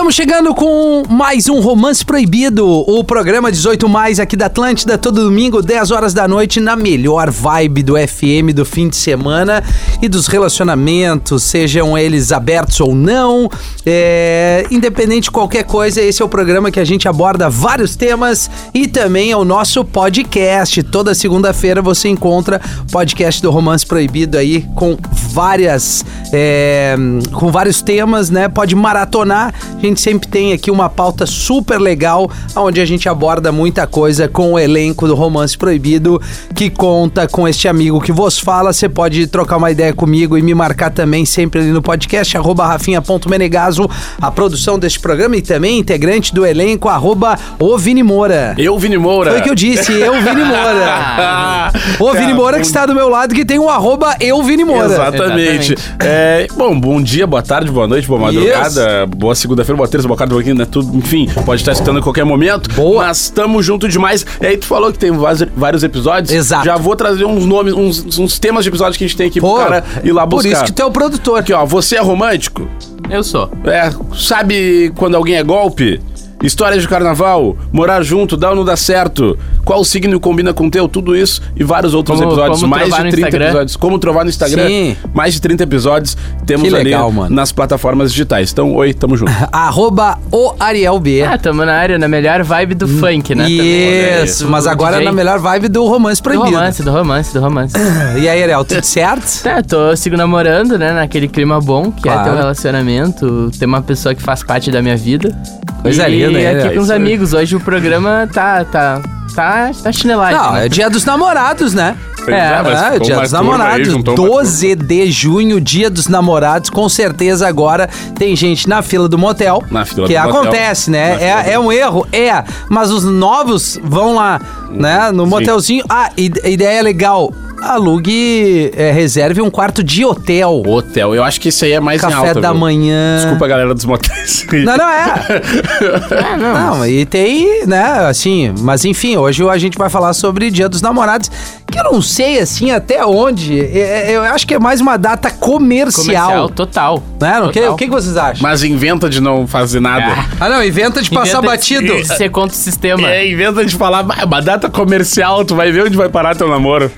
Estamos chegando com mais um Romance Proibido, o programa 18 mais aqui da Atlântida, todo domingo, 10 horas da noite, na melhor vibe do FM do fim de semana e dos relacionamentos, sejam eles abertos ou não. É, independente de qualquer coisa, esse é o programa que a gente aborda vários temas e também é o nosso podcast. Toda segunda-feira você encontra podcast do Romance Proibido aí com várias. É, com vários temas, né? Pode maratonar. A gente sempre tem aqui uma pauta super legal, onde a gente aborda muita coisa com o elenco do Romance Proibido, que conta com este amigo que vos fala. Você pode trocar uma ideia comigo e me marcar também sempre ali no podcast, arroba rafinha.menegaso, a produção deste programa e também integrante do elenco, arroba o Vini Moura. Eu, Vini Moura. Foi o que eu disse, eu, Vini Moura. o Vini Moura que está do meu lado, que tem um arroba eu, Vini Moura. Exatamente. É, bom, bom dia, boa tarde, boa noite, boa madrugada, boa segunda-feira, boa terça, boa quarta, boa quinta, né? Tudo, enfim, pode estar escutando a qualquer momento. Boa. Mas estamos junto demais. E aí tu falou que tem vários, vários episódios. Exato. Já vou trazer uns nomes, uns, uns temas de episódios que a gente tem aqui Pô, pro cara ir lá buscar. Por isso que tu é o produtor. Aqui, ó, você é romântico? Eu sou. É, sabe quando alguém é golpe? Histórias de carnaval, morar junto, dá ou não dá certo, qual signo combina com o teu, tudo isso e vários outros Como- episódios, como mais de no 30 Instagram. episódios. Como trovar no Instagram, Sim. mais de 30 episódios temos Que legal, ali mano. nas plataformas digitais. Então, oi, tamo junto. Arroba o Ariel B. Ah, tamo na área, na melhor vibe do funk, né? Isso, Do mas agora DJ. na melhor vibe do romance Do proibido. romance, do romance, do romance. E aí, Ariel, tudo certo? Tá, tô sigo namorando, né? Naquele clima bom que Claro. é ter um relacionamento, ter uma pessoa que faz parte da minha vida. Coisa e linda, hein, aqui né? com os aí. amigos. Hoje o programa tá, tá, tá, tá chinelagem. Não, né? é dia dos namorados, né? É, mas É, ficou dia dos aí, namorados, uma 12 de junho, dia dos namorados. Com certeza agora tem gente na fila do motel. Na fila que do motel. acontece, Na né? É, é um erro? É. Mas os novos vão lá, né? No motelzinho. Ah, ide- ideia legal. Alugue, é, reserve um quarto de hotel. Hotel, eu acho que isso aí é mais em Café alta, da viu? manhã. Desculpa a galera dos motéis. Não, não é. Ah, não. Não, e tem, né, assim, mas enfim, hoje a gente vai falar sobre Dia dos Namorados, que eu não sei, assim, até onde. É, é, Eu acho que é mais uma data comercial. Comercial total. Né? O que, Total. o que vocês acham? Mas inventa de não fazer nada. Ah, não, inventa de passar Inventa batido. de Ser contra o sistema. É, inventa de falar, "Ah, uma data comercial, tu vai ver onde vai parar teu namoro.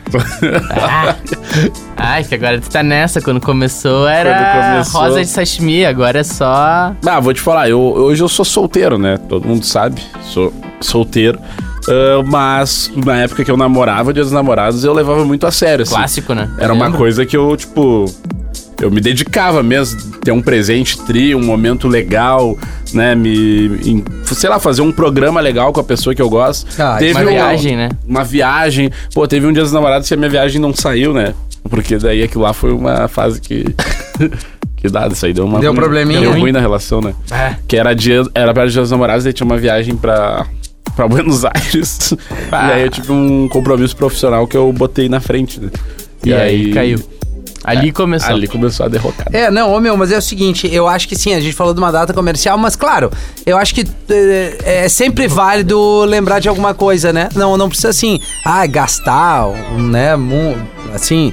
Ah. Ai, que agora tu tá nessa. Quando começou era Quando começou. rosa de sashimi, agora é só. Ah, vou te falar, eu, hoje eu sou solteiro, né? Todo mundo sabe, sou solteiro. Ah, mas na época que eu namorava, Dia dos Namorados, eu levava muito a sério, assim. Clássico, né? Era uma coisa que eu, tipo. Eu me dedicava mesmo, ter um presente tri, um momento legal, né? Me. em- sei lá, fazer um programa legal com a pessoa que eu gosto. Ah, teve uma viagem, né? Uma viagem. Pô, teve um dia dos namorados que a minha viagem não saiu, né? Porque daí aquilo lá foi uma fase que. que dado, isso aí deu uma. Deu ruim- probleminha. Deu ruim na relação, né? Ah. Que era dia. Era perto do dia dos namorados, daí tinha uma viagem pra. Pra Buenos Aires. Ah. E aí eu tive um compromisso profissional que eu botei na frente, né? E, aí, caiu. Ali começou. Ali começou a derrocada. É, não, ô meu, mas é o seguinte, eu acho que sim, a gente falou de uma data comercial, mas claro, eu acho que é, é sempre válido lembrar de alguma coisa, né? Não, não precisa assim, ah, gastar, né, assim,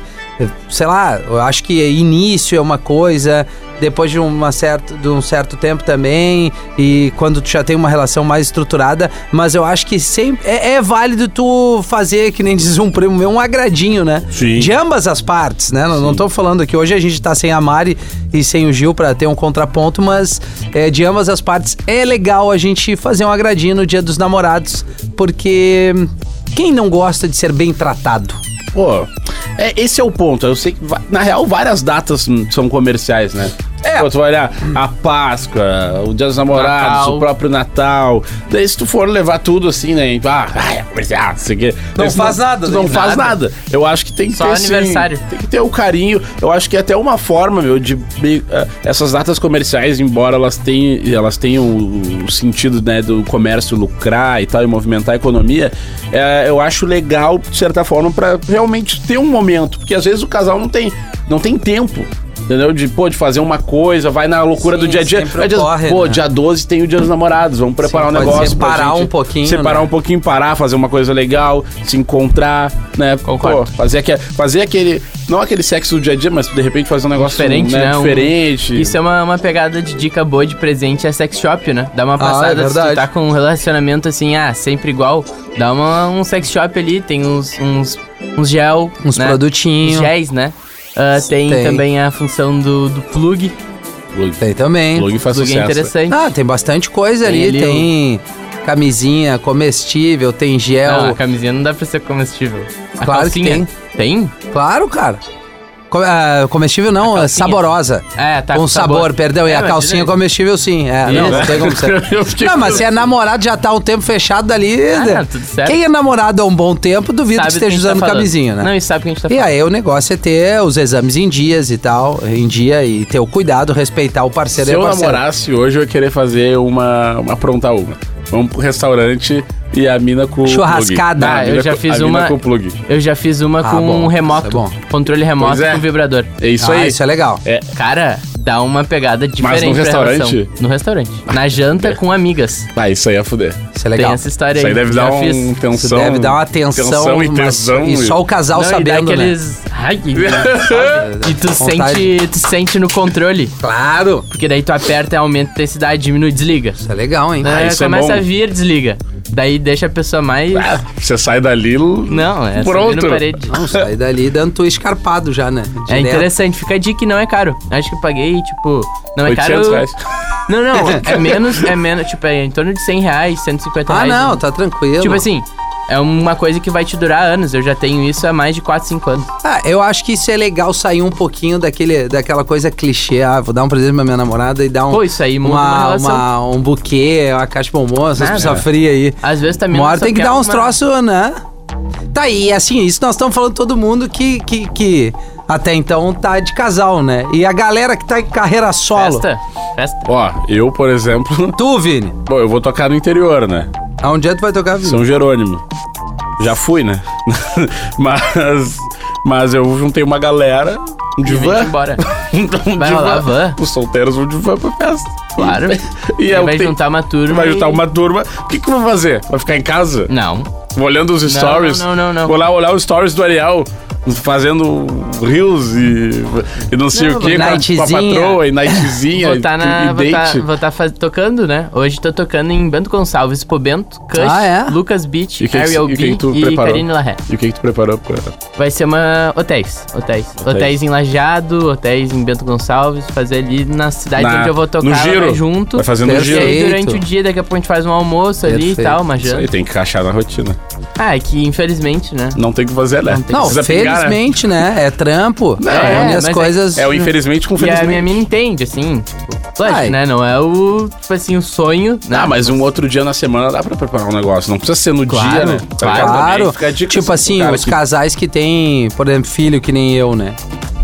sei lá, eu acho que início é uma coisa, depois de, uma certa, de um certo tempo também, e quando tu já tem uma relação mais estruturada, mas eu acho que sempre é, é válido tu fazer, que nem diz um primo meu, um agradinho, né? Sim. De ambas as partes, né? Não, não tô falando aqui, hoje a gente tá sem a Mari e sem o Gil pra ter um contraponto, mas é, de ambas as partes é legal a gente fazer um agradinho no dia dos namorados, porque quem não gosta de ser bem tratado? Pô, é, esse é o ponto. Eu sei que, na real, várias datas são comerciais, né? É. Pô, tu vai olhar a Páscoa, o Dia dos Namorados, Natal. o próprio Natal. Daí, se tu for levar tudo assim, né? Ah, é comercial, não sei o quê. Não Daí, faz nada, Tu não né? faz Nada. nada. Eu acho que tem que Só ter. assim, aniversário. tem que ter o carinho. Eu acho que é até uma forma, meu, de. eh, essas datas comerciais, embora elas tenham, elas tenham o, o sentido, né, do comércio lucrar e tal, e movimentar a economia, eh, eu acho legal, de certa forma, pra realmente ter um momento. Porque às vezes o casal não tem, não tem tempo Entendeu? De, pô, de fazer uma coisa, vai na loucura Sim, do dia a dia. ocorre, pô, né? dia 12 tem o dia dos namorados, vamos preparar Sim, um negócio. separar um pouquinho, Separar né? um pouquinho, parar, fazer uma coisa legal, se encontrar, né? Concordo. Pô, fazer, aquele, fazer aquele. Não aquele sexo do dia a dia, mas de repente fazer um negócio Diferente, né? Um- Diferente. Isso é uma, uma pegada de dica boa de presente é sex shop, né? Dá uma é passada, se verdade. tu tá com um relacionamento assim, ah, sempre igual, dá uma, um sex shop ali, tem uns, uns, uns gel, Uns né? produtinhos. Uns géis, né? Ah, tem, Tem. também a função do, do plug, Plug, Tem também. plug faz plug é sucesso. interessante. Ah, tem bastante coisa Tem ali. ali Tem camisinha comestível, tem gel. Não, a camisinha não dá pra ser comestível. A Claro que calcinha, tem? Claro, cara. Co- ah, comestível não, A é saborosa. É, tá com com sabor, sabor. perdão. e É, a mas calcinha direito. comestível, sim. É, não, não tem como ser. Eu Não, mas se é namorado já tá um tempo fechado dali. Ah, né? não, tudo certo. Quem é namorado há um bom tempo, duvido que Sabe do esteja a tá usando falando. camisinha, né? Não, e sabe o que a gente tá E falando. aí o negócio é ter os exames em dias e tal, em dia, e ter o cuidado, respeitar o parceiro Se e a eu parceira. namorasse hoje, eu ia querer fazer uma, uma aprontar uma. Vamos pro restaurante e a mina com Churrascada. Ah, eu já com- fiz a mina uma- com o plug. Eu já fiz uma Ah, com bom, um remoto. isso é bom. Controle remoto Pois é. com vibrador. É isso ah, aí. isso é legal. É, Cara, dá uma pegada diferente no pra restaurante? relação. No restaurante. Na janta com amigas. ah, isso aí é fuder. Isso é legal. Tem essa história Isso aí aí. deve Já dar um fiz. Isso tensão. deve dar uma tensão, tensão e mas- tesão. e só o casal Não, e dá sabendo, né? aqueles... Ai, que-? E tu Vontade. sente, tu sente no controle. Claro. Porque daí tu aperta, aumenta a intensidade, diminui, desliga. Isso é legal, hein? Ah, Daí isso é começa bom. a vir, desliga. Daí deixa a pessoa mais... Ah, você sai dali. Não, é Pronto. parede. Não, sai dali dando tu escarpado já, né? É Direto. interessante, fica a dica e não é caro. Acho que eu paguei, tipo, não é 800 caro. reais. Não, não, é menos, é menos, tipo, é em torno de 100 reais, 150 Ah, reais. não, tá tranquilo. Tipo assim, é uma coisa que vai te durar anos. Eu já tenho isso há mais de 4, 5 anos. Ah, eu acho que isso é legal sair um pouquinho daquele, daquela coisa clichê. Ah, vou dar um presente pra minha namorada e dar um. Pô, isso aí muda uma uma, uma- um buquê, uma caixa de bombom, essas coisas frias aí. Às vezes também Uma hora tem que dar uns uma- troços, né? Tá aí, assim, isso nós estamos falando todo mundo que, que, que até então tá de casal, né? E a galera que tá em carreira solo. Festa, festa. Ó, eu, por exemplo. Tu, Vini, Bom, eu vou tocar no interior, né? Aonde é que tu vai tocar, Vini? São Jerônimo. Já fui, né? mas. Mas eu juntei uma galera. Um E vem divã. embora. um Vai rolar van? Os solteiros vão de van pra festa. Claro. E Ele eu vai juntar uma turma. Vai e- juntar uma turma. O que, que eu vou fazer? Vai ficar em casa? Não. Vou olhando os stories. não, não, não. Vou lá olhar os stories do Ariel. Fazendo rios e, e não sei Não, o que com, a- com a patroa e nightzinha Vou tá na. e Vou date. tá, vou tá faz- tocando, né? Hoje tô tocando em Bento Gonçalves, Expo Bento, Kush, Ah, é? Lucas Beach, E que Ariel e que B e preparou? Karine Larré. E o que, que tu preparou pra. Vai ser uma. Hotéis. Hotéis. Hotéis, em Lajeado, hotéis em Bento Gonçalves, fazer ali na cidade Na- onde eu vou tocar no giro. vai junto. Vai fazendo um. E giro. aí, durante o dia, daqui a pouco a gente faz um almoço ali Perfeito. e tal, uma Isso janta. aí tem que encaixar na rotina. Ah, é que infelizmente, né? Não tem o que fazer, né? Não Precisa pingar, né? felizmente, né? É trampo. Não, é, é, as é- coisas. É o infelizmente com E a felizmente. minha mina entende, assim, tipo, lógico, Ai. né? Não é o, tipo assim, o sonho, né? Ah, mas um outro dia na semana dá pra preparar um negócio. Não precisa ser no Claro, dia, né? Claro. Fica a dica Tipo assim, cara os que- casais que têm, por exemplo, filho que nem eu, né?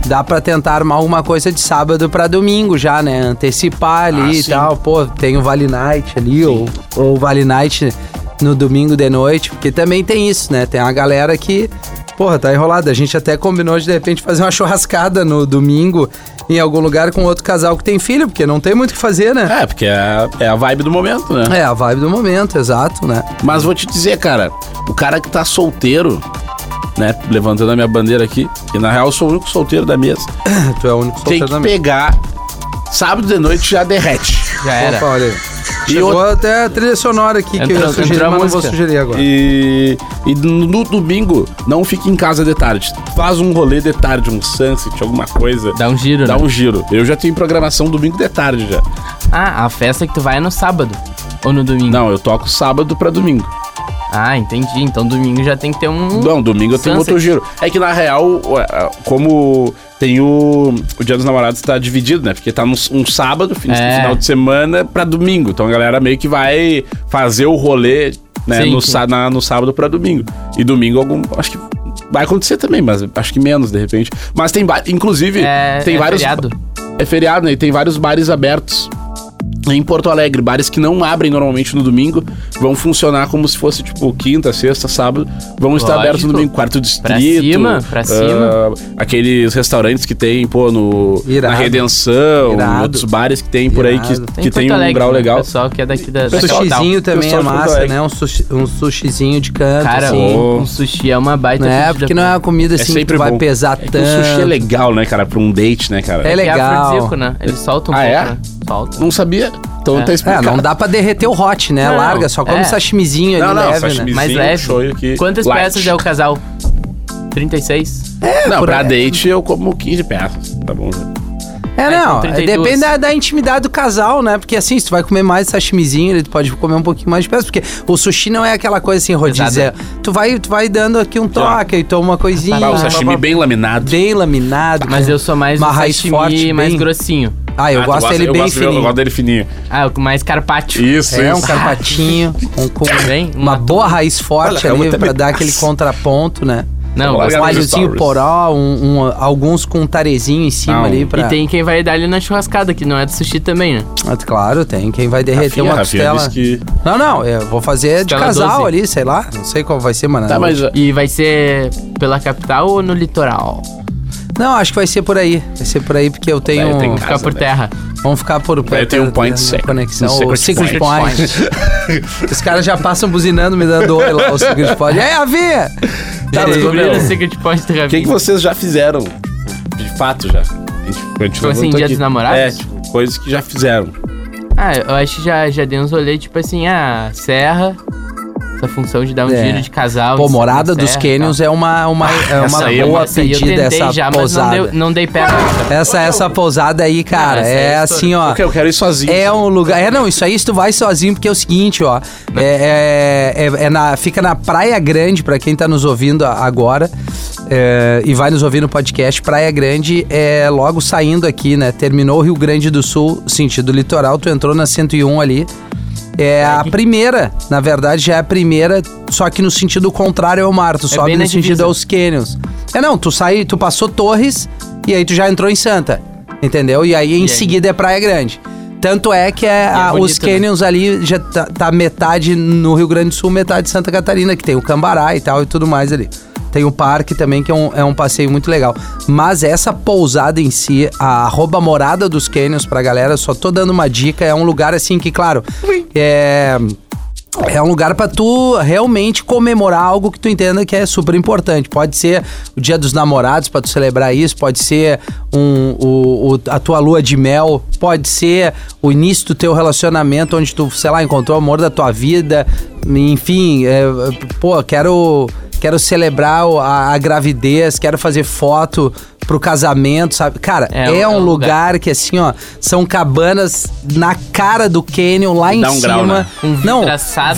Dá pra tentar armar alguma coisa de sábado pra domingo já, né? Antecipar ali Ah, e sim. tal. Pô, tem o Vale Night ali, ou, ou o Vale Night no domingo de noite. Porque também tem isso, né? Tem uma galera que, porra, tá enrolada. A gente até combinou de, de repente, fazer uma churrascada no domingo em algum lugar com outro casal que tem filho, porque não tem muito o que fazer, né? É, porque é, é a vibe do momento, né? É, a vibe do momento, exato, né? Mas vou te dizer, cara, o cara que tá solteiro, né? Levantando a minha bandeira aqui, que na real eu sou o único solteiro da mesa, Tu é o único tem solteiro que da mesa. pegar. Sábado de noite já derrete. Já era. Opa, olha aí. E Chegou outra- até a trilha sonora aqui que eu a mas não vou sugerir agora. E, e no, domingo, não fique em casa de tarde. Faz um rolê de tarde, um sunset, alguma coisa. Dá um giro, Dá né? um giro. Eu já tenho programação domingo de tarde já. Ah, a festa que tu vai é no sábado. Ou no domingo? Não, eu toco sábado pra domingo. Ah, entendi. Então domingo já tem que ter um. Não, domingo eu tenho Sunset. outro giro. É que na real, como tem o. O Dia dos Namorados tá dividido, né? Porque tá num um sábado, fin- É. final de semana, pra domingo. Então a galera meio que vai fazer o rolê, né? Sim, no, sim. na- no sábado pra domingo. E domingo algum. Acho que. Vai acontecer também, mas acho que menos, de repente. Mas tem. Inclusive, É, tem é vários. feriado. É feriado, né? E tem vários bares abertos. Em Porto Alegre, bares que não abrem normalmente no domingo vão funcionar como se fosse tipo quinta, sexta, sábado, vão estar Lógico. abertos no domingo, quarto distrito. Pra cima, pra ah, cima. aqueles restaurantes que tem, pô, no Irado. na Redenção, Irado. outros bares que tem por aí que, Irado. que tem um Alegre, grau né? legal. Pessoal que é daqui da, da. Sushizinho também é massa, né? Um, sushi, um sushizinho de canto, Cara, assim. Oh. um sushi é uma baita Né? Porque não é uma comida É assim que sempre tu vai bom. pesar É que tanto. o sushi é legal, né, cara, pra um date, né, cara? É É legal. afrodisíaco, né? Ele solta um Ah, pouco, é? né? Solta. Não sabia. Então É. tá É, explicado. não dá pra derreter o hot, né? Não, Larga, só come é. sashimizinho Não, ali não, leve, sashimi. né? Mais leve. aqui. Quantas Light. peças é o casal? 36? Não, por pra aí. date eu como 15 peças. Tá bom, já. É, não, então 32. depende da, da intimidade do casal, né? Porque assim, se tu vai comer mais sashimizinho, ele pode comer um pouquinho mais de peça, porque o sushi não é aquela coisa assim, rodízio. é-. Tu vai, tu vai dando aqui um toque, e toma uma coisinha. Ah, o sashimi bem laminado. bem laminado. Mas eu sou mais Uma raiz sashimi forte, mais bem- grossinho. Ah, eu Ah, gosto dele eu bem gosto, Eu fininho. gosto dele fininho. Ah, o mais carpaccio. Isso, É, isso. um carpatinho, um, com Bem, uma uma- boa raiz forte Olha, eu ali pra dar aquele contraponto, né? Não, Um alhozinho poró, um, um- alguns com um tarezinho em cima Não, ali pra... E tem quem vai dar ali na churrascada, que não é do sushi também, né? Ah, Claro, tem. Quem vai derreter Rafinha, uma Rafinha costela... que... Não, não, eu vou fazer de Costela casal 12. ali, sei lá. Não sei qual vai ser, mano. Tá, mas... E vai ser pela capital ou no litoral? Não, acho que vai ser por aí. Vai ser por aí, porque eu tenho... Vai, tem Ficar Casa, por terra. Vamos ficar por perto ter um da- point da secret. conexão. Um o secret point. Point. Os caras já passam buzinando, me dando oi lá, o Secret Point. E aí, Ravinha? Tá, meu, o Secret Point do O que, que vocês já fizeram? De fato, já. A gente, a gente Tipo assim, dia aqui. dos namorados? É, tipo, coisas que já fizeram. Ah, eu acho que já, já dei uns olhos, tipo assim, ah, serra. Essa função de dar um É. giro de casal. Pô, Morada dos Canyons tal. é uma, uma, é uma é boa uma- Essa aí eu pedida, essa já, mas não pousada. dei, não dei pé. Essa, essa pousada aí, cara, essa aí é é assim, ó. Porque eu quero ir sozinho. É um lugar. É, não, isso aí se tu vai sozinho, porque é o seguinte, ó. É, é, é- é na, fica na Praia Grande, pra quem tá nos ouvindo agora. é, e vai nos ouvir no podcast. Praia Grande é logo saindo aqui, né? Terminou o Rio Grande do Sul, sentido litoral, tu entrou na 101 ali. É a primeira, na verdade, já é a primeira, só que no sentido contrário ao mar. Tu sobe bem no na sentido divisa. aos canyons. É, não, tu sai, tu passou Torres e aí tu já entrou em Santa. Entendeu? E aí em aí? seguida é Praia Grande. Tanto é que é, a- bonito, os né? canyons ali já tá, tá metade no Rio Grande do Sul, metade Santa Catarina, que tem o Cambará e tal e tudo mais ali. Tem o parque também, que é um, é um passeio muito legal. Mas essa pousada em si, a arroba morada dos canyons pra galera, só tô dando uma dica, é um lugar assim que, claro, é... É um lugar pra tu realmente comemorar algo que tu entenda que é super importante. Pode ser o Dia dos Namorados pra tu celebrar isso, pode ser um, o, o- a tua lua de mel, pode ser o início do teu relacionamento, onde tu, sei lá, encontrou o amor da tua vida. Enfim, é, pô, quero, quero celebrar a, a gravidez, quero fazer foto pro casamento, sabe? Cara, é, É, um é um lugar, lugar. que assim, ó, são cabanas na cara do canyon, lá em Dá um cima. grau, né? Não,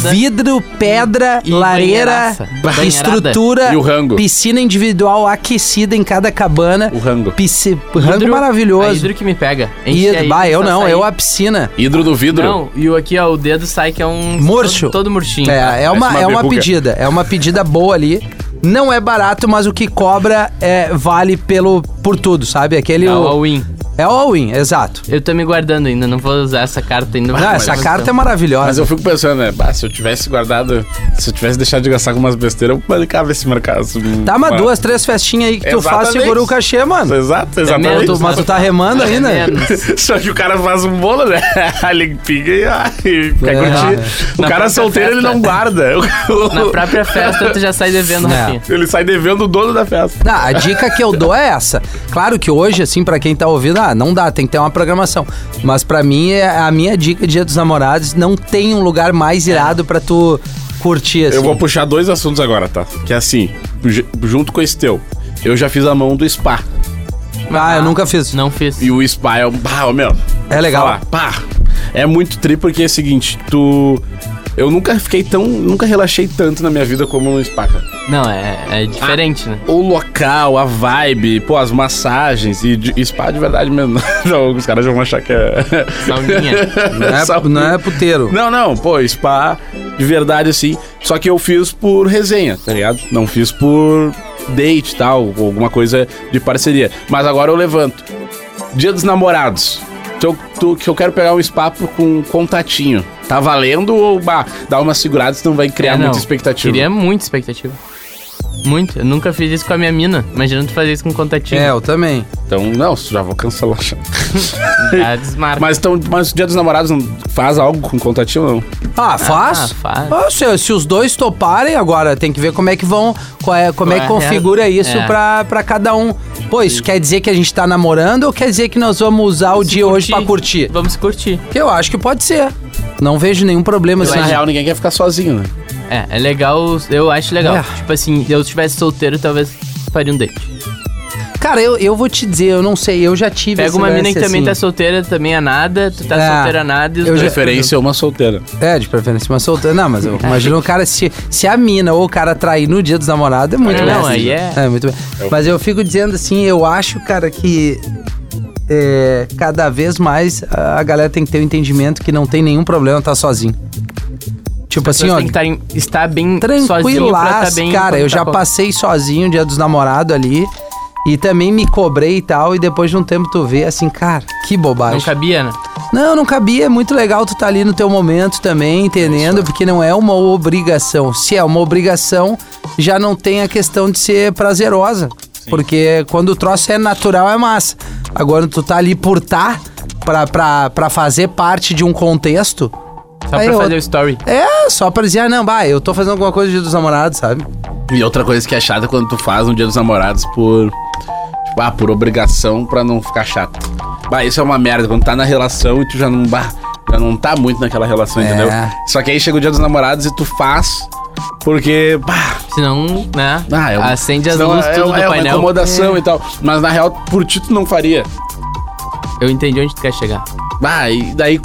vidro, pedra, E lareira, banheiraça. Estrutura, E o rango. piscina individual aquecida em cada cabana. O rango. Pisci... Rango Hidro- maravilhoso. hidro que me pega. Aí, bah, eu não, sair. eu a piscina. Hidro do vidro. Não, e o aqui, ó, o dedo sai que é um... Murcho. Todo, todo murchinho. É, é uma, uma é uma pedida, é uma pedida boa ali. Não é barato, mas o que cobra é, vale pelo, por tudo, sabe? Aquele. É o o- all-in. É o all-in, exato. Eu tô me guardando ainda, não vou usar essa carta ainda. Não, essa carta é maravilhosa. Mas eu fico pensando, né? Bah, se eu tivesse guardado. Se eu tivesse deixado de gastar com umas besteiras, eu bancava esse mercado. Tá, mas duas, três festinhas aí que tu faz, Exatamente. segura o cachê, mano. Exato, É exatamente. menos, Mas tu tá remando É ainda? menos. Só que o cara faz um bolo, né? A limpinha e, ah, e quer É. curtir. O Na cara solteiro, ele festa. não guarda. Na própria festa, tu já sai devendo, É. Rafinha. Ele sai devendo o dono da festa. Não, a dica que eu dou é essa. Claro que hoje, assim, pra quem tá ouvindo, ah, não dá, tem que ter uma programação. Mas pra mim, é a minha dica Dia dos Namorados não tem um lugar mais irado pra tu curtir, assim. Eu vou puxar dois assuntos agora, tá? Que é assim, ju- junto com esse teu. Eu já fiz a mão do spa. Ah, eu nunca fiz. Não fiz. E o spa é um. Pá, ô, meu. É legal. falar, pá. É muito tri porque é o seguinte, tu. Eu nunca fiquei tão. Nunca relaxei tanto na minha vida como no spa, cara. Não, é, é diferente, né? O local, a vibe, pô, as massagens e, de- e spa de verdade mesmo. Não, os caras já vão achar que é. Sauninha. Não é, não é puteiro. Não, não, pô, spa de verdade assim. Só que eu fiz por resenha, tá ligado? Não fiz por date e tal, ou alguma coisa de parceria. Mas agora eu levanto. Dia dos namorados. Tu, tu- que eu quero pegar um espaço com um contatinho. Tá valendo ou bah, dá uma segurada, senão vai criar É, muita expectativa? Queria muita expectativa. Muito. Eu nunca fiz isso com a minha mina. Imagina tu fazer isso com um contatinho. É, eu também. Então, não, já vou cancelar. já. Desmarca. Mas, então, mas o dia dos namorados não faz algo com contatinho não? Ah, faz? Ah, faz. Ah, se, se os dois toparem, agora tem que ver como é que vão. qual é- como é que Qual é a configura real- isso é. pra, pra cada um. Pô, isso quer dizer que a gente tá namorando ou quer dizer que nós vamos usar o dia hoje pra curtir? Vamos curtir. Que eu acho que pode ser. Não vejo nenhum problema assim. na real, ninguém quer ficar sozinho, né? É, é legal. Eu acho legal. É. Tipo assim, se eu estivesse solteiro, talvez faria um date. Cara, eu, eu vou te dizer, eu não sei, eu já tive Pega uma mina que também assim. tá solteira, também é nada. Tu tá É. solteira nada e os Eu dois- já- Preferência é uma solteira. É, de preferência uma solteira. Não, mas eu imagino o cara, se, se a mina ou o cara trair no dia dos namorados, é muito É, bem. não, aí é- É, muito bem. Mas eu fico dizendo assim, eu acho, cara, que é, cada vez mais a a galera tem que ter o entendimento que não tem nenhum problema estar sozinho. Tipo As assim, ó, têm que estar em- estar bem tranquilaço, tá bem. cara. Eu já passei sozinho dia dos namorados ali. E também me cobrei e tal, e depois de um tempo tu vê assim, cara, que bobagem. Não cabia, né? Não, não cabia. É muito legal tu tá ali no teu momento também, entendendo? Porque não é uma obrigação. Se é uma obrigação, já não tem a questão de ser prazerosa. Porque quando o troço é natural, é massa. Agora tu tá ali por tá, pra, pra, pra fazer parte de um contexto. Só Aí pra eu- fazer o story. É, só pra dizer, ah, não, bah, eu tô fazendo alguma coisa no dia dos namorados, sabe? E outra coisa que é chata é quando tu faz no dia dos namorados por. Tipo, ah, por obrigação pra não ficar chato. Bah, isso é uma merda. Quando tá na relação e tu já não. Bah, já não tá muito naquela relação, É. entendeu? Só que aí chega o dia dos namorados e tu faz. Porque. Bah, Senão, né? ah, é um- Acende as senão luzes é, tudo é do uma painel. incomodação e tal. Mas na real, por ti tu não faria. Eu entendi onde tu quer chegar. Bah, e daí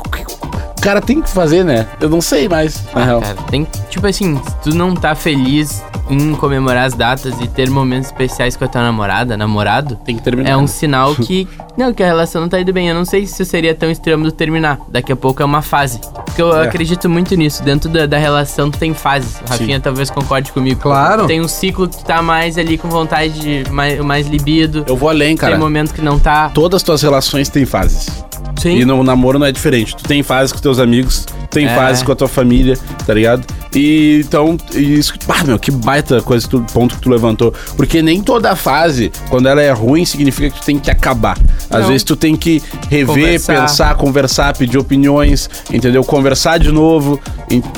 cara tem que fazer, né? Eu não sei mais, na real. Cara, tem. Tipo assim, se tu não tá feliz em comemorar as datas e ter momentos especiais com a tua namorada, namorado, Tem que terminar. é um sinal que. Não, que a relação não tá indo bem. Eu não sei se seria tão extremo do terminar. Daqui a pouco é uma fase. Porque eu É. acredito muito nisso. Dentro da, da relação tu tem fases. O Rafinha talvez concorde comigo. Claro. Tem um ciclo que tu tá mais ali com vontade de mais, mais libido. Eu vou além, cara. Tem momentos que não tá. Todas as tuas relações têm fases. Sim. E no namoro não é diferente. Tu tem fases com teus amigos, tu tem É. fases com a tua família, tá ligado? E então, e isso. Ah, meu, que baita coisa, tu, ponto que tu levantou. Porque nem toda fase, quando ela é ruim, significa que tu tem que acabar. Às Não. vezes tu tem que rever, Conversar. pensar, conversar, pedir opiniões, entendeu? Conversar de novo.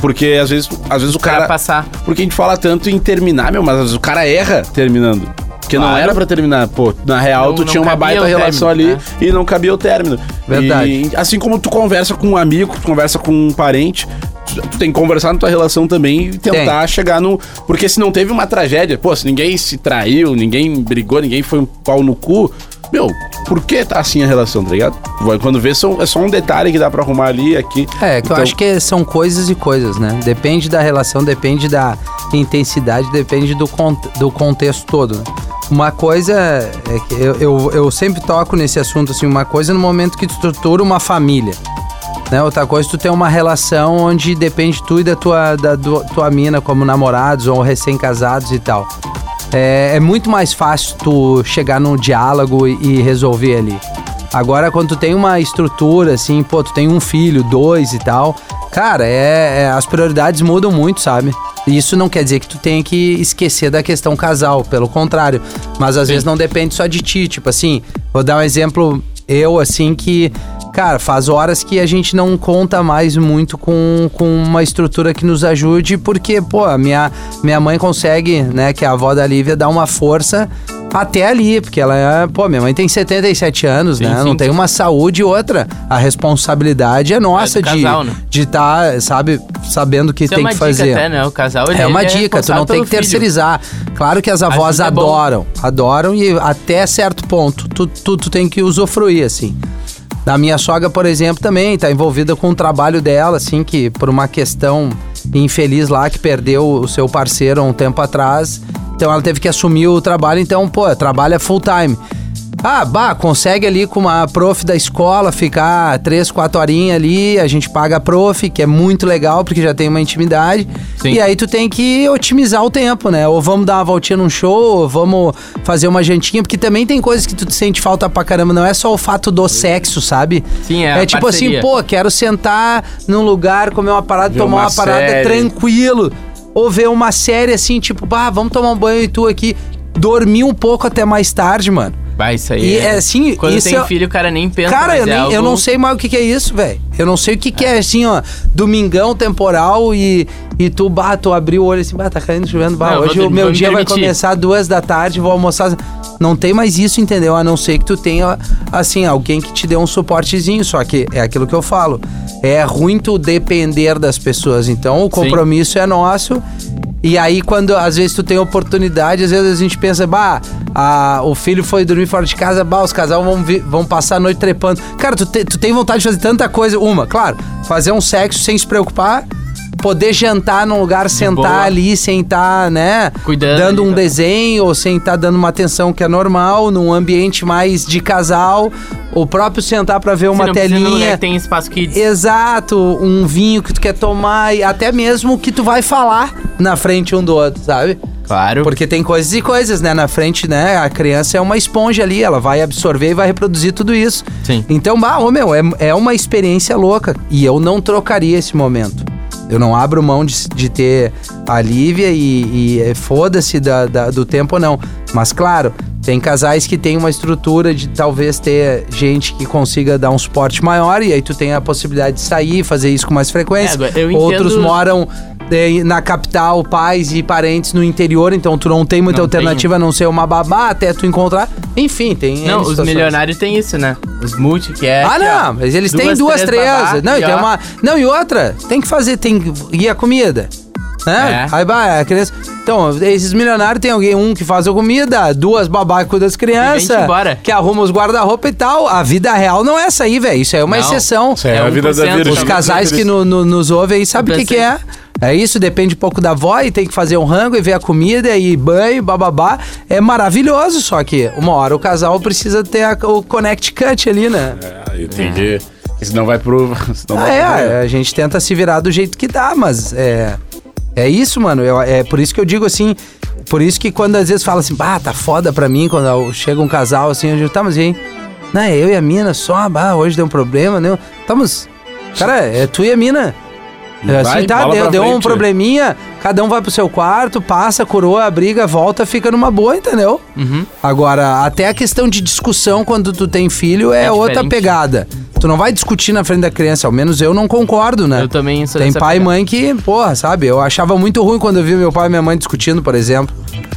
Porque às vezes, às vezes o Pra cara. passar. Porque a gente fala tanto em terminar, meu, mas às vezes o cara erra terminando. Porque não Claro. era pra terminar. Pô, na real, Não- tu não tinha uma baita relação término, ali né? e não cabia o término. Verdade. E, assim como tu conversa com um amigo, tu conversa com um parente, tu, tu tem que conversar na tua relação também e tentar chegar no. Porque se não teve uma tragédia, pô, se ninguém se traiu, ninguém brigou, ninguém foi um pau no cu, meu, por que tá assim a relação, tá ligado? Quando vê, são, é só um detalhe que dá pra arrumar ali, aqui. É, que eu Então- acho que são coisas e coisas, né? Depende da relação, depende da intensidade, depende do, con- do contexto todo. né? Uma coisa é que eu, eu, eu sempre toco nesse assunto, assim, uma coisa no momento que tu estrutura uma família. Né? Outra coisa, tu tem uma relação onde depende tu e da tua, da do- tua mina como namorados ou recém-casados e tal. É, é muito mais fácil tu chegar num diálogo e, e resolver ali. Agora, quando tu tem uma estrutura, assim, pô, tu tem um filho, dois e tal, cara, é, é- as prioridades mudam muito, sabe? E Isso não quer dizer que tu tenha que esquecer da questão casal, pelo contrário. Mas às vezes não depende só de ti. Tipo assim, vou dar um exemplo, eu, assim, que, cara, faz horas que a gente não conta mais muito com, com uma estrutura que nos ajude, porque, pô, a minha, minha mãe consegue, né, que é a avó da Lívia, dar uma força até ali, porque ela é. Pô, minha mãe tem 77 anos, Sim, né? sim. Não tem uma saúde e outra. A responsabilidade é nossa É de casal, né? de estar, sabe, sabendo o que Isso é tem uma que fazer. dica até, né? O casal, ele É uma ele dica, tu não tem que filho. terceirizar. Claro que as avós é adoram, adoram e até certo ponto tu, tu, tu tem que usufruir, assim. A minha sogra, por exemplo, também tá envolvida com o trabalho dela, assim, que por uma questão infeliz lá, que perdeu o seu parceiro há um tempo atrás. Então ela teve que assumir o trabalho, então, pô, trabalha full time. Ah, bah, consegue ali com uma prof da escola ficar três, quatro horinhas ali, a gente paga a prof, que é muito legal, porque já tem uma intimidade. Sim. E aí tu tem que otimizar o tempo, né? Ou vamos dar uma voltinha num show, ou vamos fazer uma jantinha, porque também tem coisas que tu sente falta pra caramba, não é só o fato do sexo, sabe? Sim, é a É tipo parceria. assim, pô, quero sentar num lugar, comer uma parada, Ver tomar uma uma, parada série. tranquilo. Ou ver uma série assim, tipo, bah, vamos tomar um banho e tu aqui. Dormir um pouco até mais tarde, mano. Vai, isso aí. E é assim, Quando tem é- filho, o cara nem pensa. Cara, eu, é nem- eu algo- não sei mais o que, que é isso, velho. Eu não sei o que, que é, assim, ó, domingão temporal e, e tu, bah, tu abriu o olho assim, bah, tá caindo chovendo, bah, Não, hoje vou- o meu dia vai começar duas da tarde, vou almoçar. Não tem mais isso, entendeu? A não ser que tu tenha, assim, alguém que te dê um suportezinho, só que é aquilo que eu falo. É ruim tu depender das pessoas, então o compromisso é nosso. E aí, quando às vezes tu tem oportunidade, às vezes a gente pensa, bah, a- o filho foi dormir fora de casa, bah, os casal vão, vão passar a noite trepando. Cara, tu, te- tu tem vontade de fazer tanta coisa. Uma, claro, fazer um sexo sem se preocupar, poder jantar num lugar, sentar boa. ali sem estar, né, Cuidando dando um tá? desenho ou sem estar dando uma atenção que é normal, num ambiente mais de casal, o próprio sentar pra ver uma telinha. que tem espaço kids. Exato, um vinho que tu quer tomar e até mesmo o que tu vai falar na frente um do outro, sabe? Claro. Porque tem coisas e coisas, né? Na frente, né? A criança é uma esponja ali, ela vai absorver e vai reproduzir tudo isso. Sim. Então, bah, ô meu, é, é uma experiência louca. E eu não trocaria esse momento. Eu não abro mão de, de ter a Lívia e, e é, foda-se da- da- do tempo, não. Mas, claro, tem casais que têm uma estrutura de talvez ter gente que consiga dar um suporte maior e aí tu tem a possibilidade de sair, fazer isso com mais frequência. É, Outros moram na capital, pais e parentes no interior, então tu não tem muita Não tem. alternativa a não ser uma babá até tu encontrar. Enfim, tem. Não, N os situações. milionários têm isso, né? Os multi, que é. Ah, aqui, ó, não, mas eles têm duas, três. babá, não, e tem ó, uma. Não, e outra, tem que fazer, tem que. E a comida? Né? É. Aí vai, a criança. Então, esses milionários tem alguém, um que faz a comida, duas babá que cuida das crianças, embora. que arruma os guarda-roupa e tal. A vida real não é essa aí, velho. Isso aí é uma Não. exceção. Isso aí é, É a vida da 1%. Virgínia. Os casais que no- no- nos ouvem aí sabem o que, que é. É isso, depende um pouco da avó e tem que fazer um rango e ver a comida e banho, bababá. É maravilhoso, só que uma hora o casal precisa ter a- o connect cut ali, né? É, entendi. Porque Senão vai pro. Senão Ah, vai pro- é, a gente tenta se virar do jeito que dá, mas é. É isso, mano. Eu- é por isso que eu digo assim. Por isso que quando às vezes fala assim, bah, tá foda pra mim, quando eu- chega um casal assim, eu digo, tá, mas e aí? Não, é eu e a mina só, bah, hoje deu um problema, né? Tá, mas. Cara, é tu e a mina. É Vai, assim, tá, deu, deu um probleminha, cada um vai pro seu quarto, passa, curou a briga, volta, fica numa boa, entendeu? Uhum. Agora, até a questão de discussão quando tu tem filho é, É outra diferente. pegada. Tu não vai discutir na frente da criança, ao menos eu não concordo, né? Eu também sou Tem pai e pegada. mãe que, porra, sabe? Eu achava muito ruim quando eu vi meu pai e minha mãe discutindo, por exemplo.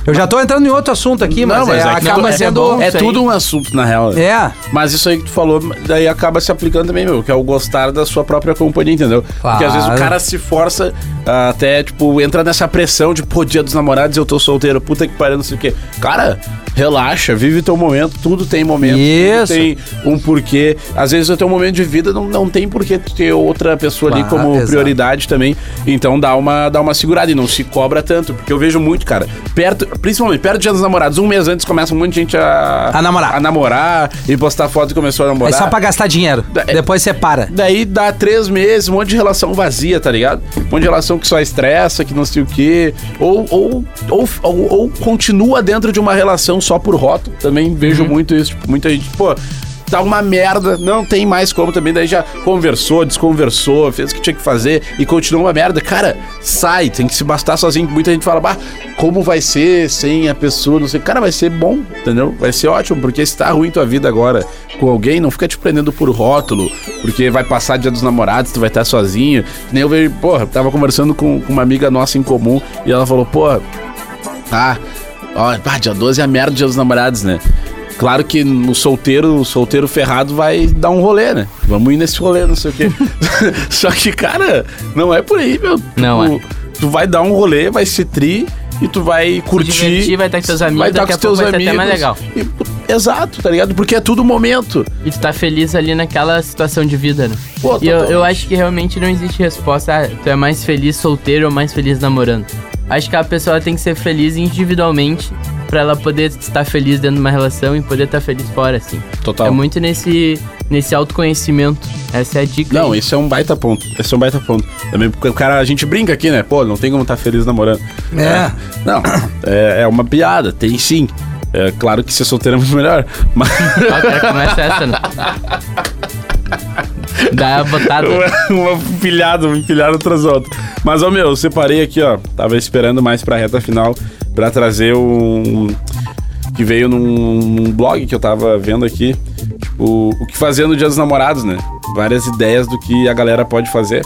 Eu já tô entrando em outro assunto aqui, mas, Não, mas é, é acaba é sendo. bom. É Isso aí. tudo um assunto, na real. né? É. Mas isso aí que tu falou, daí acaba se aplicando também, meu, que é o gostar da sua própria companhia, entendeu? Porque às vezes o Claro. cara se força ah, até, tipo, entra nessa pressão de, pô, dia dos namorados eu tô solteiro, puta que pariu, não sei o quê. Cara, relaxa, vive teu momento, tudo tem momento. Isso. Tem um porquê. Às vezes o teu momento de vida não, não tem porquê ter outra pessoa ali Claro, como exato. prioridade também. Então dá uma, dá uma segurada e não se cobra tanto. Porque eu vejo muito, cara, perto, principalmente perto do dia dos namorados, um mês antes começa um monte de gente a, A namorar. a namorar e postar foto e começou a É namorar. só pra gastar dinheiro. Da- é- Depois você para. Daí dá três meses, um monte de relação vazia, tá ligado? Um monte de relação que só estressa, que não sei o quê. Ou, ou, ou, ou, ou continua dentro de uma relação só por rótulo. Também vejo muito isso. Tipo, muita gente, pô. Tá uma merda, não tem mais como também. Daí já conversou, desconversou, fez o que tinha que fazer e continua uma merda. Cara, sai, tem que se bastar sozinho. Muita gente fala, bah, como vai ser sem a pessoa, não sei. Cara, vai ser bom, entendeu? Vai ser ótimo, porque se tá ruim tua vida agora com alguém, não fica te prendendo por rótulo, porque vai passar dia dos namorados, tu vai estar sozinho. Nem eu vejo, porra, tava conversando com, com uma amiga nossa em comum e ela falou, porra, ah, ó, dia 12 é a merda dia dos namorados, né? Claro que no solteiro, o solteiro ferrado vai dar um rolê, né? Vamos ir nesse rolê, não sei o quê. Só que, cara, não é por aí, meu. Não tu, tu vai dar um rolê, vai ser tri e tu vai curtir. divertir, vai estar com teus amigos, vai estar com teus vai ser até amigos. mais legal. E- exato, tá ligado? Porque é tudo momento. E tu tá feliz ali naquela situação de vida, né? Pô, E eu, eu acho que realmente não existe resposta, ah, tu é mais feliz solteiro ou mais feliz namorando. Acho que a pessoa tem que ser feliz individualmente pra ela poder estar feliz dentro de uma relação e poder estar feliz fora, assim. Total. É muito nesse, nesse autoconhecimento. Essa é a dica. Não, aí. esse é um baita ponto. Esse é um baita ponto. Também porque o cara, a gente brinca aqui, né? Pô, não tem como estar feliz namorando. É. Não, é, é uma piada, tem sim. É claro que ser solteiro é muito melhor. Mas. O cara começa essa, né? Dá a botada. uma, uma pilhada, uma pilhada tras outras. Mas, ó, meu, eu separei aqui, ó. Tava esperando mais pra reta final pra trazer um. Que veio num, num blog que eu tava vendo aqui. Tipo, o que fazer no Dia dos Namorados, né? Várias ideias do que a galera pode fazer.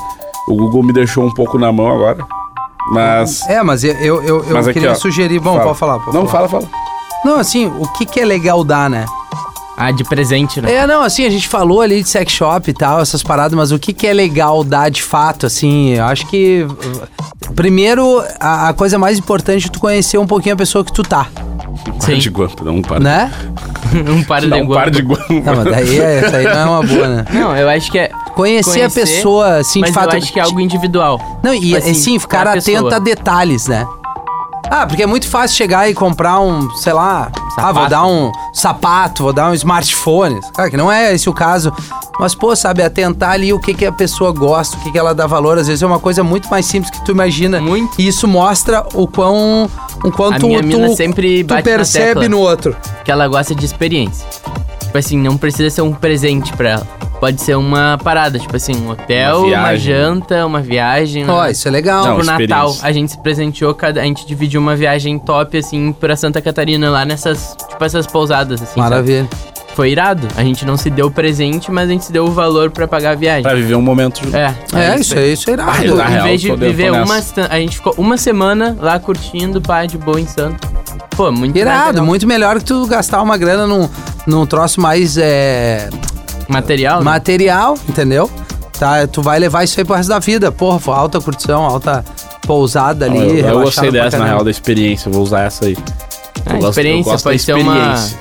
O Google me deixou um pouco na mão agora. Mas. É, mas eu, eu, eu, eu mas aqui, queria ó, sugerir. Bom, fala. pode falar. Pode Não, falar. fala, fala. Não, assim, o que, que é legal dar, né? Ah, de presente, né? É, não, assim, a gente falou ali de sex shop e tal, essas paradas, mas o que, que é legal dar de fato, assim, eu acho que. uh, Primeiro, a, a coisa mais importante é tu conhecer um pouquinho a pessoa que tu tá, Um par Sim. de guampa, não um par. né? um par de Dá um par de guampa. guampa. Não, mas daí é, isso aí não é uma boa, né? Não, eu acho que é. Conhecer, a pessoa, assim, mas de fato. eu acho que é algo individual. Não, e Assim, assim, ficar atento pessoa. a detalhes, né? Ah, porque é muito fácil chegar e comprar um, sei lá, ah, vou Sapato. dar um sapato, vou dar um smartphone. Cara, que não é esse o caso. Mas, pô, sabe, atentar ali o que, que a pessoa gosta, o que, que ela dá valor. Às vezes é uma coisa muito mais simples que tu imagina. Muito. E isso mostra o quão. O quanto A tu, minha mina tu, sempre tu percebe no outro. que ela gosta de experiência. Tipo assim, não precisa ser um presente pra ela. Pode ser uma parada, tipo assim, um hotel, Uma uma, janta, uma viagem. Ó, né? isso é legal. Não, Pro experiência. Natal, a gente se presenteou, cada, a gente dividiu uma viagem top, assim, pra Santa Catarina, lá nessas, tipo, essas pousadas, assim. sabe? Maravilha. Foi irado. A gente não se deu presente, mas a gente se deu o valor pra pagar a viagem. Pra viver um momento. junto. É. É, isso aí, isso é irado. Ah, Em real, vez de viver uma... A gente ficou uma semana lá curtindo, pai, de boa em Santo. Pô, muito Irado, muito melhor que tu gastar uma grana num, num troço mais é, Material, né? material, entendeu? Tá, tu vai levar isso aí pro resto da vida. Porra, foi alta curtição, alta pousada ali. Não, eu, eu relaxado gostei pra dessa, na caramba. real, da experiência. Eu vou usar essa aí. A Eu gosto- eu experiência gosto da pode ser uma experiência.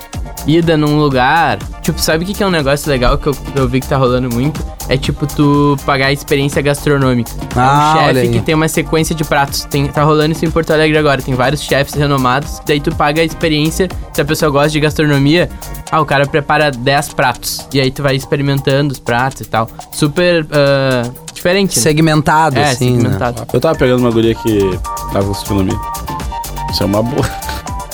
Ida num lugar. Tipo, sabe o que que é um negócio legal que eu, eu vi que tá rolando muito? É tipo tu pagar a experiência gastronômica. Ah, é um chefe que tem uma sequência de pratos. Tem, tá rolando isso em Porto Alegre agora. Tem vários chefes renomados. Daí tu paga a experiência. Se a pessoa gosta de gastronomia, ah, o cara prepara 10 pratos. E aí tu vai experimentando os pratos e tal. Super ah, diferente. né? Segmentado, É, assim, segmentado. Eu tava pegando uma guria que tava gastronomia. Isso é uma boa.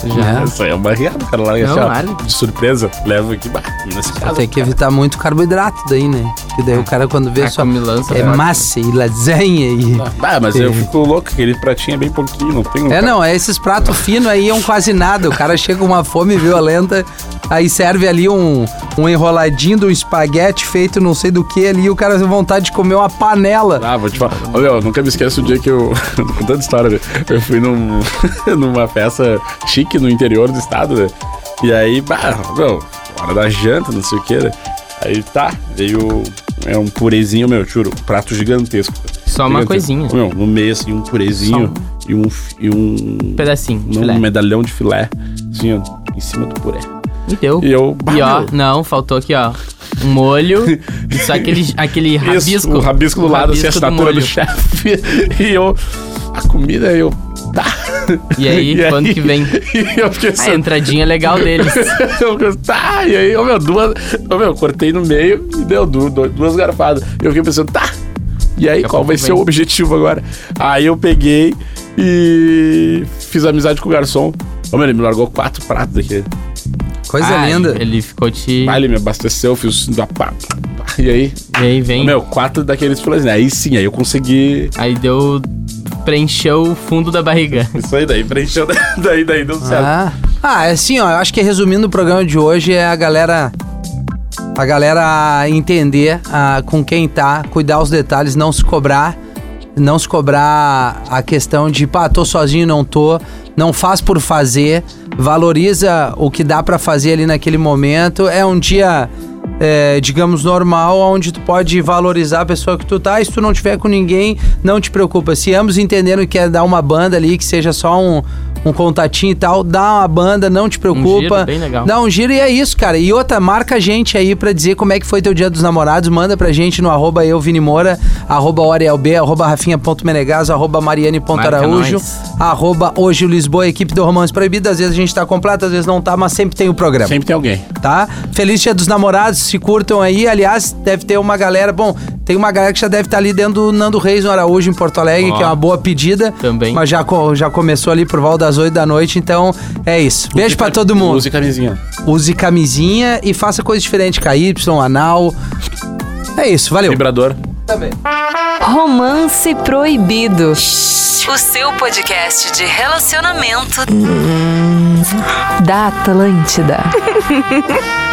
Já. Isso aí é uma riada, cara. Larga Não, assim, ó, de surpresa. Leva aqui. Bah, nesse caso. Tem que evitar muito carboidrato daí, né? Que daí o cara quando vê A só comilança é forte. massa e lasanha e... Ah, mas eu fico louco, aquele pratinho é bem pouquinho, não tem um. É, não, é esses pratos finos aí iam quase nada. O cara chega com uma fome violenta, aí serve ali um, um enroladinho de um espaguete feito não sei do que ali, e o cara tem vontade de comer uma panela. Ah, vou te falar. Ô, meu, nunca me esqueço o dia que eu. Contando história, né? Eu fui num, numa festa chique no interior do estado, né? E aí, bah, meu, hora da janta, não sei o que, né? Aí tá, veio é um purezinho, meu, juro, um prato gigantesco. Só uma Gigantesco. coisinha. Meu, no meio, assim, um purezinho e um. E um Pedacinho um filé. medalhão de filé, assim, ó, em cima do puré. E deu. E eu. bah, E ó, meu, não, faltou aqui, ó. Um molho só aquele, aquele rabisco. Isso, o rabisco do o lado, assim, a rabisco do assinatura do, molho. chefe. E eu. A comida, eu. Tá. E aí, quando que vem? E eu fiquei A assim, entradinha legal deles. eu tá, e aí, ô meu, duas. Ô meu, cortei no meio e deu du- du- duas garfadas. Eu fiquei pensando, tá. E aí, Daqui a qual vai ser vem. o objetivo agora? Aí eu peguei e fiz amizade com o garçom. Ô meu, ele me largou quatro pratos daquele. Coisa Ah, linda. Ele ficou te. Ah, ele me abasteceu, fiz. E aí, E aí vem. meu, quatro daqueles filéis. Aí sim, aí eu consegui. Aí deu. Preencheu o fundo da barriga. Isso aí, daí preencheu, daí, daí deu certo. Ah, ah, é assim, ó, eu acho que resumindo o programa de hoje é a galera a galera entender ah, com quem tá, cuidar os detalhes, não se cobrar, não se cobrar a questão de, pá, tô sozinho, não tô, não faz por fazer, valoriza o que dá pra fazer ali naquele momento. É um dia é, digamos, normal, onde tu pode valorizar a pessoa que tu tá. E se tu não tiver com ninguém, não te preocupa. Se ambos entenderam que quer dar uma banda ali, que seja só um, um contatinho e tal, dá uma banda, não te preocupa. giro, bem legal. Dá um giro e é isso, cara. E outra, marca a gente aí pra dizer como é que foi teu dia dos namorados. Manda pra gente no arroba eu, Vini Moura, arroba OrielB, arroba Rafinha.menegas, arroba Mariane.araújo, arroba hoje o Lisboa, equipe do Romance Proibido. Às vezes a gente tá completo, às vezes não tá, mas sempre tem o programa Sempre tem alguém. tá? Feliz Dia dos Namorados, se curtam aí. Aliás, deve ter uma galera, bom, tem uma galera que já deve estar ali dentro do Nando Reis no Araújo, em Porto Alegre, Ó. que é uma boa pedida. Também. Mas já, já começou ali por volta das 8 da noite, então é isso. Beijo pra todo mundo. Use camisinha. Use camisinha e faça coisa diferente, KY, anal. É isso, valeu. Vibrador. Também. Romance Proibido. O seu podcast de relacionamento da Atlântida.